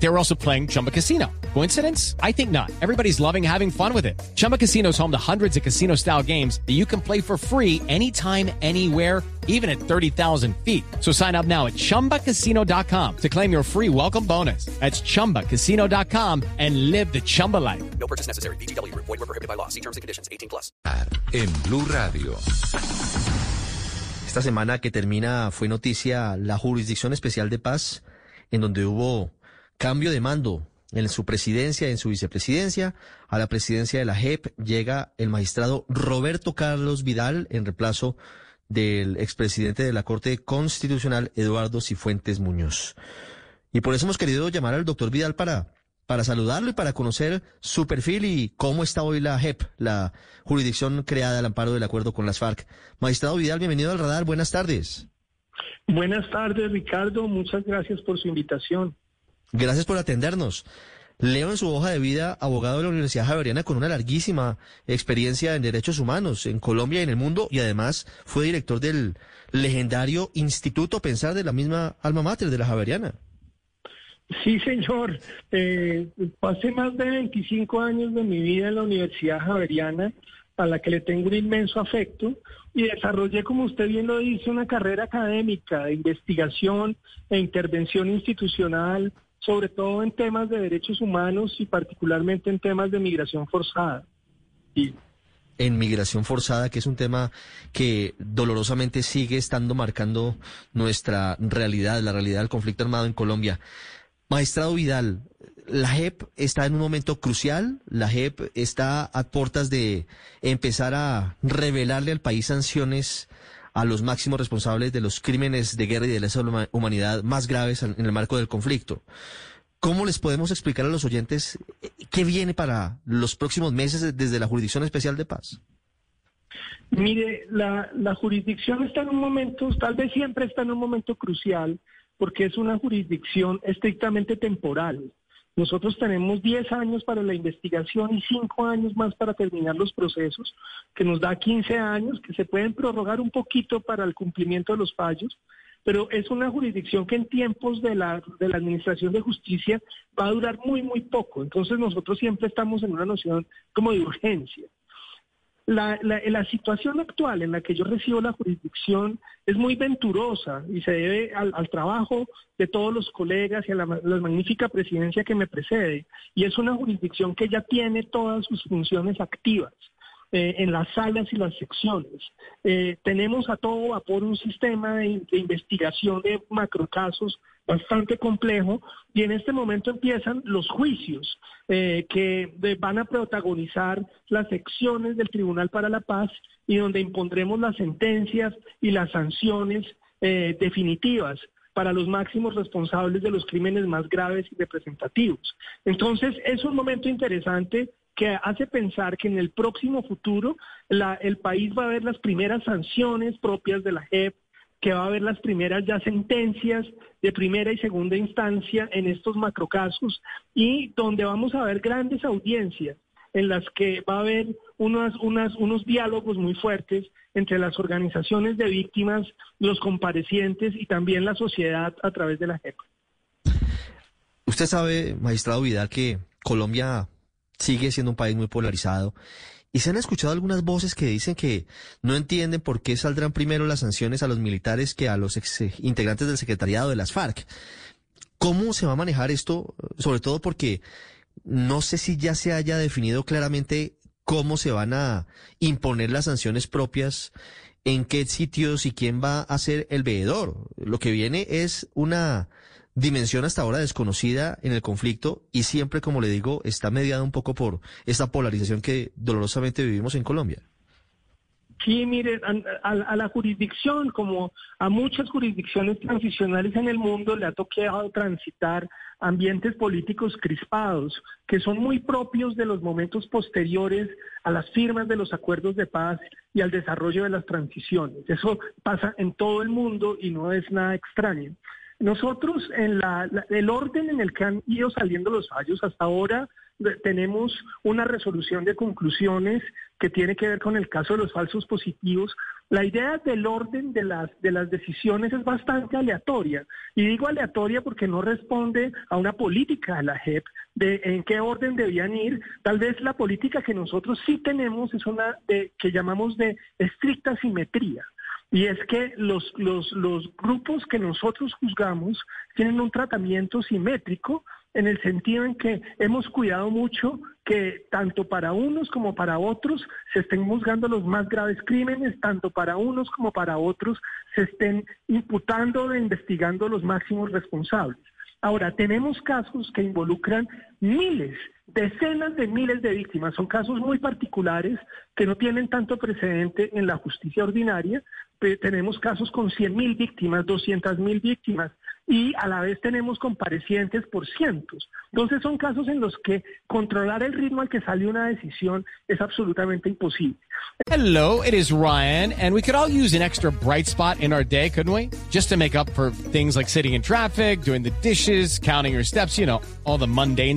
They were also playing Chumba Casino. Coincidence? I think not. Everybody's loving having fun with it. Chumba Casino is home to hundreds of casino style games that you can play for free anytime, anywhere, even at 30,000 feet. So sign up now at chumbacasino.com to claim your free welcome bonus. That's chumbacasino.com and live the Chumba life. No purchase necessary. BGW. Void were prohibited by law. See terms and conditions. 18 plus. En Blue Radio. Esta semana que termina fue noticia la Jurisdicción Especial de Paz, en donde hubo cambio de mando en su presidencia, en su vicepresidencia. A la presidencia de la JEP llega el magistrado Roberto Carlos Vidal en reemplazo del expresidente de la Corte Constitucional, Eduardo Cifuentes Muñoz. Y por eso hemos querido llamar al doctor Vidal para, para saludarlo y para conocer su perfil y cómo está hoy la JEP, la jurisdicción creada al amparo del acuerdo con las FARC. Magistrado Vidal, bienvenido al radar. Buenas tardes. Buenas tardes, Ricardo. Muchas gracias por su invitación. Gracias por atendernos. Leo en su hoja de vida abogado de la Universidad Javeriana con una larguísima experiencia en derechos humanos en Colombia y en el mundo y además fue director del legendario Instituto Pensar de la misma alma mater de la Javeriana. Sí, señor. Eh, pasé más de 25 años de mi vida en la Universidad Javeriana, a la que le tengo un inmenso afecto, y desarrollé, como usted bien lo dice, una carrera académica de investigación e intervención institucional, sobre todo en temas de derechos humanos y particularmente en temas de migración forzada. Y en migración forzada, que es un tema que dolorosamente sigue estando marcando nuestra realidad, la realidad del conflicto armado en Colombia. Magistrado Vidal, la JEP está en un momento crucial, la JEP está a puertas de empezar a revelarle al país sanciones a los máximos responsables de los crímenes de guerra y de lesa humanidad más graves en el marco del conflicto. ¿Cómo les podemos explicar a los oyentes eh, qué viene para los próximos meses desde la Jurisdicción Especial de Paz? Mire, la, la jurisdicción está en un momento, tal vez siempre está en un momento crucial, porque es una jurisdicción estrictamente temporal. Nosotros tenemos 10 años para la investigación y 5 años más para terminar los procesos, que nos da 15 años, que se pueden prorrogar un poquito para el cumplimiento de los fallos, pero es una jurisdicción que en tiempos de la, de la Administración de Justicia va a durar muy, muy poco. Entonces nosotros siempre estamos en una noción como de urgencia. La, la, situación actual en la que yo recibo la jurisdicción es muy venturosa y se debe al, trabajo de todos los colegas y a la, magnífica presidencia que me precede. Y es una jurisdicción que ya tiene todas sus funciones activas. Eh, en las salas y las secciones. Eh, tenemos a todo vapor un sistema de, de investigación de macrocasos bastante complejo y en este momento empiezan los juicios eh, que van a protagonizar las secciones del Tribunal para la Paz y donde impondremos las sentencias y las sanciones eh, definitivas para los máximos responsables de los crímenes más graves y representativos. Entonces, es un momento interesante que hace pensar que en el próximo futuro el país va a ver las primeras sanciones propias de la JEP, que va a haber las primeras ya sentencias de primera y segunda instancia en estos macrocasos y donde vamos a ver grandes audiencias en las que va a haber unas, unas, unos diálogos muy fuertes entre las organizaciones de víctimas, los comparecientes y también la sociedad a través de la JEP. Usted sabe, magistrado Vidal, que Colombia sigue siendo un país muy polarizado y se han escuchado algunas voces que dicen que no entienden por qué saldrán primero las sanciones a los militares que a los ex integrantes del secretariado de las FARC. ¿Cómo se va a manejar esto? Sobre todo porque no sé si ya se haya definido claramente cómo se van a imponer las sanciones propias, en qué sitios y quién va a ser el veedor. Lo que viene es una dimensión hasta ahora desconocida en el conflicto y siempre, como le digo, está mediada un poco por esta polarización que dolorosamente vivimos en Colombia. Sí, mire, a, la jurisdicción, como a muchas jurisdicciones transicionales en el mundo, le ha tocado transitar ambientes políticos crispados, que son muy propios de los momentos posteriores a las firmas de los acuerdos de paz y al desarrollo de las transiciones. Eso pasa en todo el mundo y no es nada extraño. Nosotros, en la, el orden en el que han ido saliendo los fallos, hasta ahora tenemos una resolución de conclusiones que tiene que ver con el caso de los falsos positivos. La idea del orden de las, de las decisiones es bastante aleatoria. Y digo aleatoria porque no responde a una política de la JEP de en qué orden debían ir. Tal vez la política que nosotros sí tenemos es una de, que llamamos de estricta simetría. Y es que los, los, los grupos que nosotros juzgamos tienen un tratamiento simétrico en el sentido en que hemos cuidado mucho que tanto para unos como para otros se estén juzgando los más graves crímenes, tanto para unos como para otros se estén imputando e investigando los máximos responsables. Ahora, tenemos casos que involucran miles, decenas de miles de víctimas. Son casos muy particulares que no tienen tanto precedente en la justicia ordinaria. tenemos casos con 100 mil víctimas, 200 mil víctimas y a la vez tenemos comparecientes por cientos. Entonces son casos en los que controlar el ritmo al que sale una decisión es absolutamente imposible. Hello, it is Ryan, and we could all use an extra bright spot in our day, couldn't we? Just to make up for things like sitting in traffic, doing the dishes, counting your steps, you know, all the mundane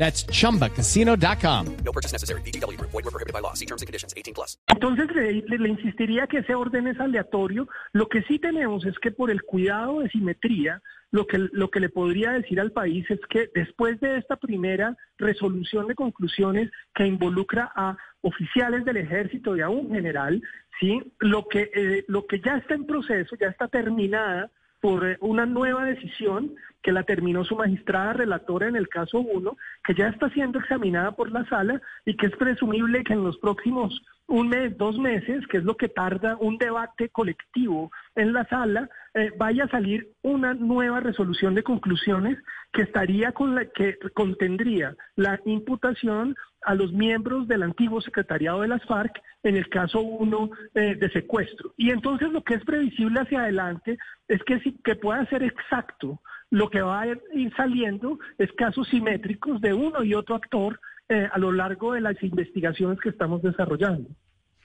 That's chumbacasino.com. No purchase necessary. BGW. Void were prohibited by law. See terms and conditions. 18 plus. Entonces le, le- le insistiría que ese orden es aleatorio. Lo que sí tenemos es que por el cuidado de simetría, lo que, lo que le podría decir al país es que después de esta primera resolución de conclusiones que involucra a oficiales del ejército y a un general, sí, lo que, eh, lo que ya está en proceso, ya está terminada por eh, una nueva decisión que la terminó su magistrada relatora en el caso 1, que ya está siendo examinada por la sala y que es presumible que en los próximos un mes, dos meses, que es lo que tarda un debate colectivo en la sala, eh, vaya a salir una nueva resolución de conclusiones que estaría con la que contendría la imputación a los miembros del antiguo secretariado de las FARC en el caso 1 eh, de secuestro. Y entonces lo que es previsible hacia adelante es que, sí, que pueda ser exacto. Lo que va a ir saliendo es casos simétricos de uno y otro actor eh, a lo largo de las investigaciones que estamos desarrollando.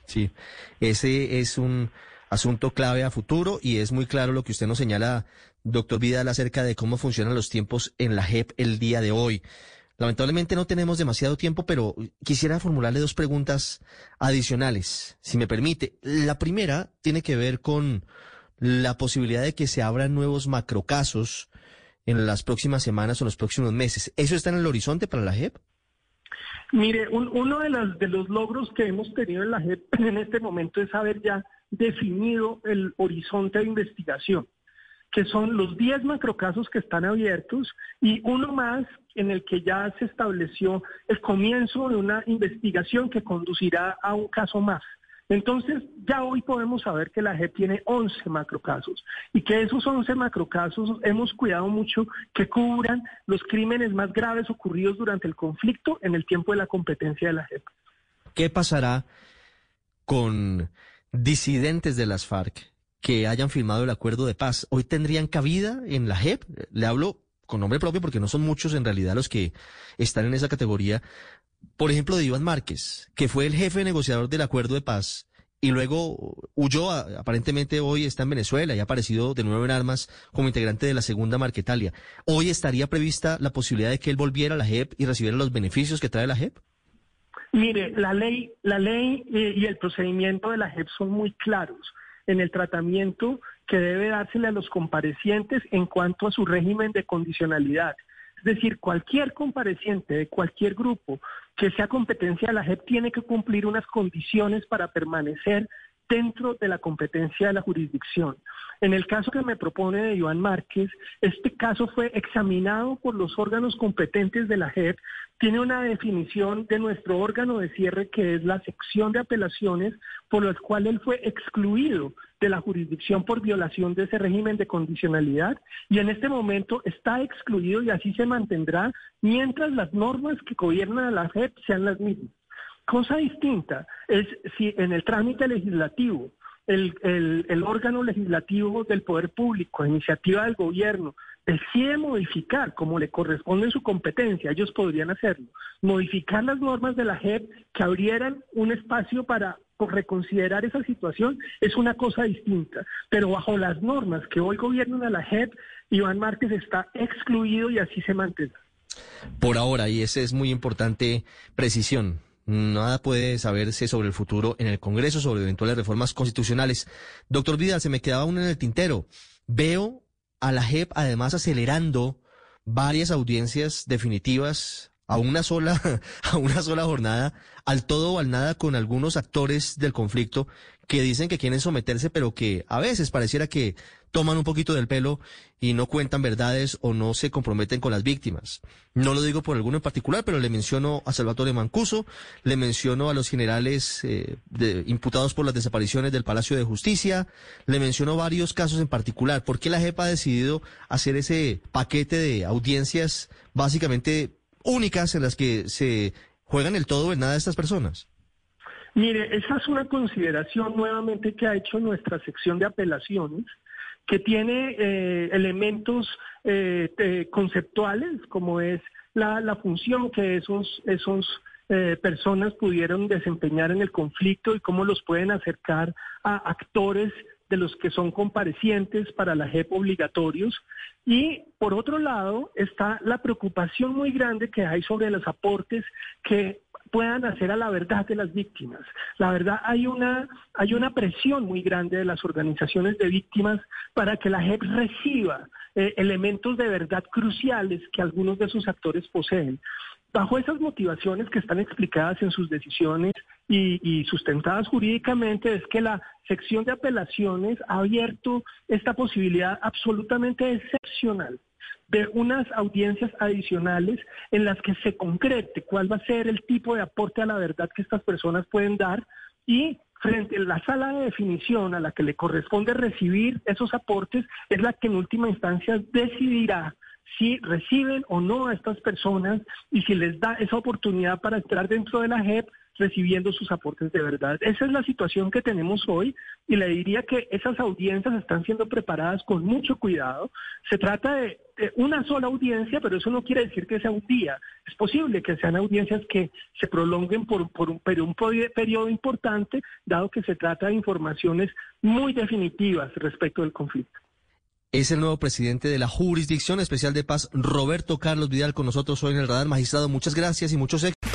Sí, ese es un asunto clave a futuro y es muy claro lo que usted nos señala, doctor Vidal, acerca de cómo funcionan los tiempos en la JEP el día de hoy. Lamentablemente no tenemos demasiado tiempo, pero quisiera formularle dos preguntas adicionales, si me permite. La primera tiene que ver con la posibilidad de que se abran nuevos macrocasos en las próximas semanas o los próximos meses. ¿Eso está en el horizonte para la JEP? Mire, un- uno de, las, de los logros que hemos tenido en la JEP en este momento es haber ya definido el horizonte de investigación, que son los 10 macrocasos que están abiertos y uno más en el que ya se estableció el comienzo de una investigación que conducirá a un caso más. Entonces, ya hoy podemos saber que la JEP tiene 11 macrocasos y que esos 11 macrocasos hemos cuidado mucho que cubran los crímenes más graves ocurridos durante el conflicto en el tiempo de la competencia de la JEP. ¿Qué pasará con disidentes de las FARC que hayan firmado el acuerdo de paz? ¿Hoy tendrían cabida en la JEP? Le hablo con nombre propio porque no son muchos en realidad los que están en esa categoría. Por ejemplo, de Iván Márquez, que fue el jefe negociador del acuerdo de paz y luego huyó, aparentemente hoy está en Venezuela y ha aparecido de nuevo en armas como integrante de la segunda Marquetalia. ¿Hoy estaría prevista la posibilidad de que él volviera a la JEP y recibiera los beneficios que trae la JEP? Mire, la ley, la ley eh, y el procedimiento de la JEP son muy claros en el tratamiento que debe dársele a los comparecientes en cuanto a su régimen de condicionalidad. Es decir, cualquier compareciente de cualquier grupo que sea competencia de la JEP tiene que cumplir unas condiciones para permanecer dentro de la competencia de la jurisdicción. En el caso que me propone de Iván Márquez, este caso fue examinado por los órganos competentes de la JEP, tiene una definición de nuestro órgano de cierre que es la sección de apelaciones por la cual él fue excluido de la jurisdicción por violación de ese régimen de condicionalidad y en este momento está excluido y así se mantendrá mientras las normas que gobiernan a la JEP sean las mismas. Cosa distinta es si en el trámite legislativo el, el, el órgano legislativo del poder público, iniciativa del gobierno, decide modificar como le corresponde su competencia, ellos podrían hacerlo, modificar las normas de la JEP que abrieran un espacio para reconsiderar esa situación es una cosa distinta, pero bajo las normas que hoy gobiernan a la JEP, Iván Márquez está excluido y así se mantendrá. Por ahora, y esa es muy importante precisión, nada puede saberse sobre el futuro en el Congreso, sobre eventuales reformas constitucionales. Doctor Vidal, se me quedaba uno en el tintero. Veo a la JEP además acelerando varias audiencias definitivas a una sola, a una sola jornada, al todo o al nada con algunos actores del conflicto que dicen que quieren someterse, pero que a veces pareciera que toman un poquito del pelo y no cuentan verdades o no se comprometen con las víctimas. No lo digo por alguno en particular, pero le menciono a Salvatore Mancuso, le menciono a los generales eh, imputados por las desapariciones del Palacio de Justicia, le menciono varios casos en particular. ¿Por qué la JEP ha decidido hacer ese paquete de audiencias básicamente únicas en las que se juegan el todo o el nada de estas personas? Mire, esa es una consideración nuevamente que ha hecho nuestra sección de apelaciones que tiene eh, elementos eh, conceptuales, como es la, la, función que esos, esos eh, personas pudieron desempeñar en el conflicto y cómo los pueden acercar a actores de los que son comparecientes para la JEP obligatorios. Y por otro lado está la preocupación muy grande que hay sobre los aportes que puedan hacer a la verdad de las víctimas. La verdad, hay una, hay una presión muy grande de las organizaciones de víctimas para que la JEP reciba eh, elementos de verdad cruciales que algunos de sus actores poseen. Bajo esas motivaciones que están explicadas en sus decisiones y, y, sustentadas jurídicamente, es que la sección de apelaciones ha abierto esta posibilidad absolutamente excepcional de unas audiencias adicionales en las que se concrete cuál va a ser el tipo de aporte a la verdad que estas personas pueden dar y frente a la sala de definición a la que le corresponde recibir esos aportes es la que en última instancia decidirá si reciben o no a estas personas y si les da esa oportunidad para entrar dentro de la JEP recibiendo sus aportes de verdad. Esa es la situación que tenemos hoy y le diría que esas audiencias están siendo preparadas con mucho cuidado. Se trata de, una sola audiencia, pero eso no quiere decir que sea un día. Es posible que sean audiencias que se prolonguen por, por un, un periodo importante, dado que se trata de informaciones muy definitivas respecto del conflicto. Es el nuevo presidente de la Jurisdicción Especial de Paz, Roberto Carlos Vidal, con nosotros hoy en el radar. Magistrado, muchas gracias y muchos éxitos.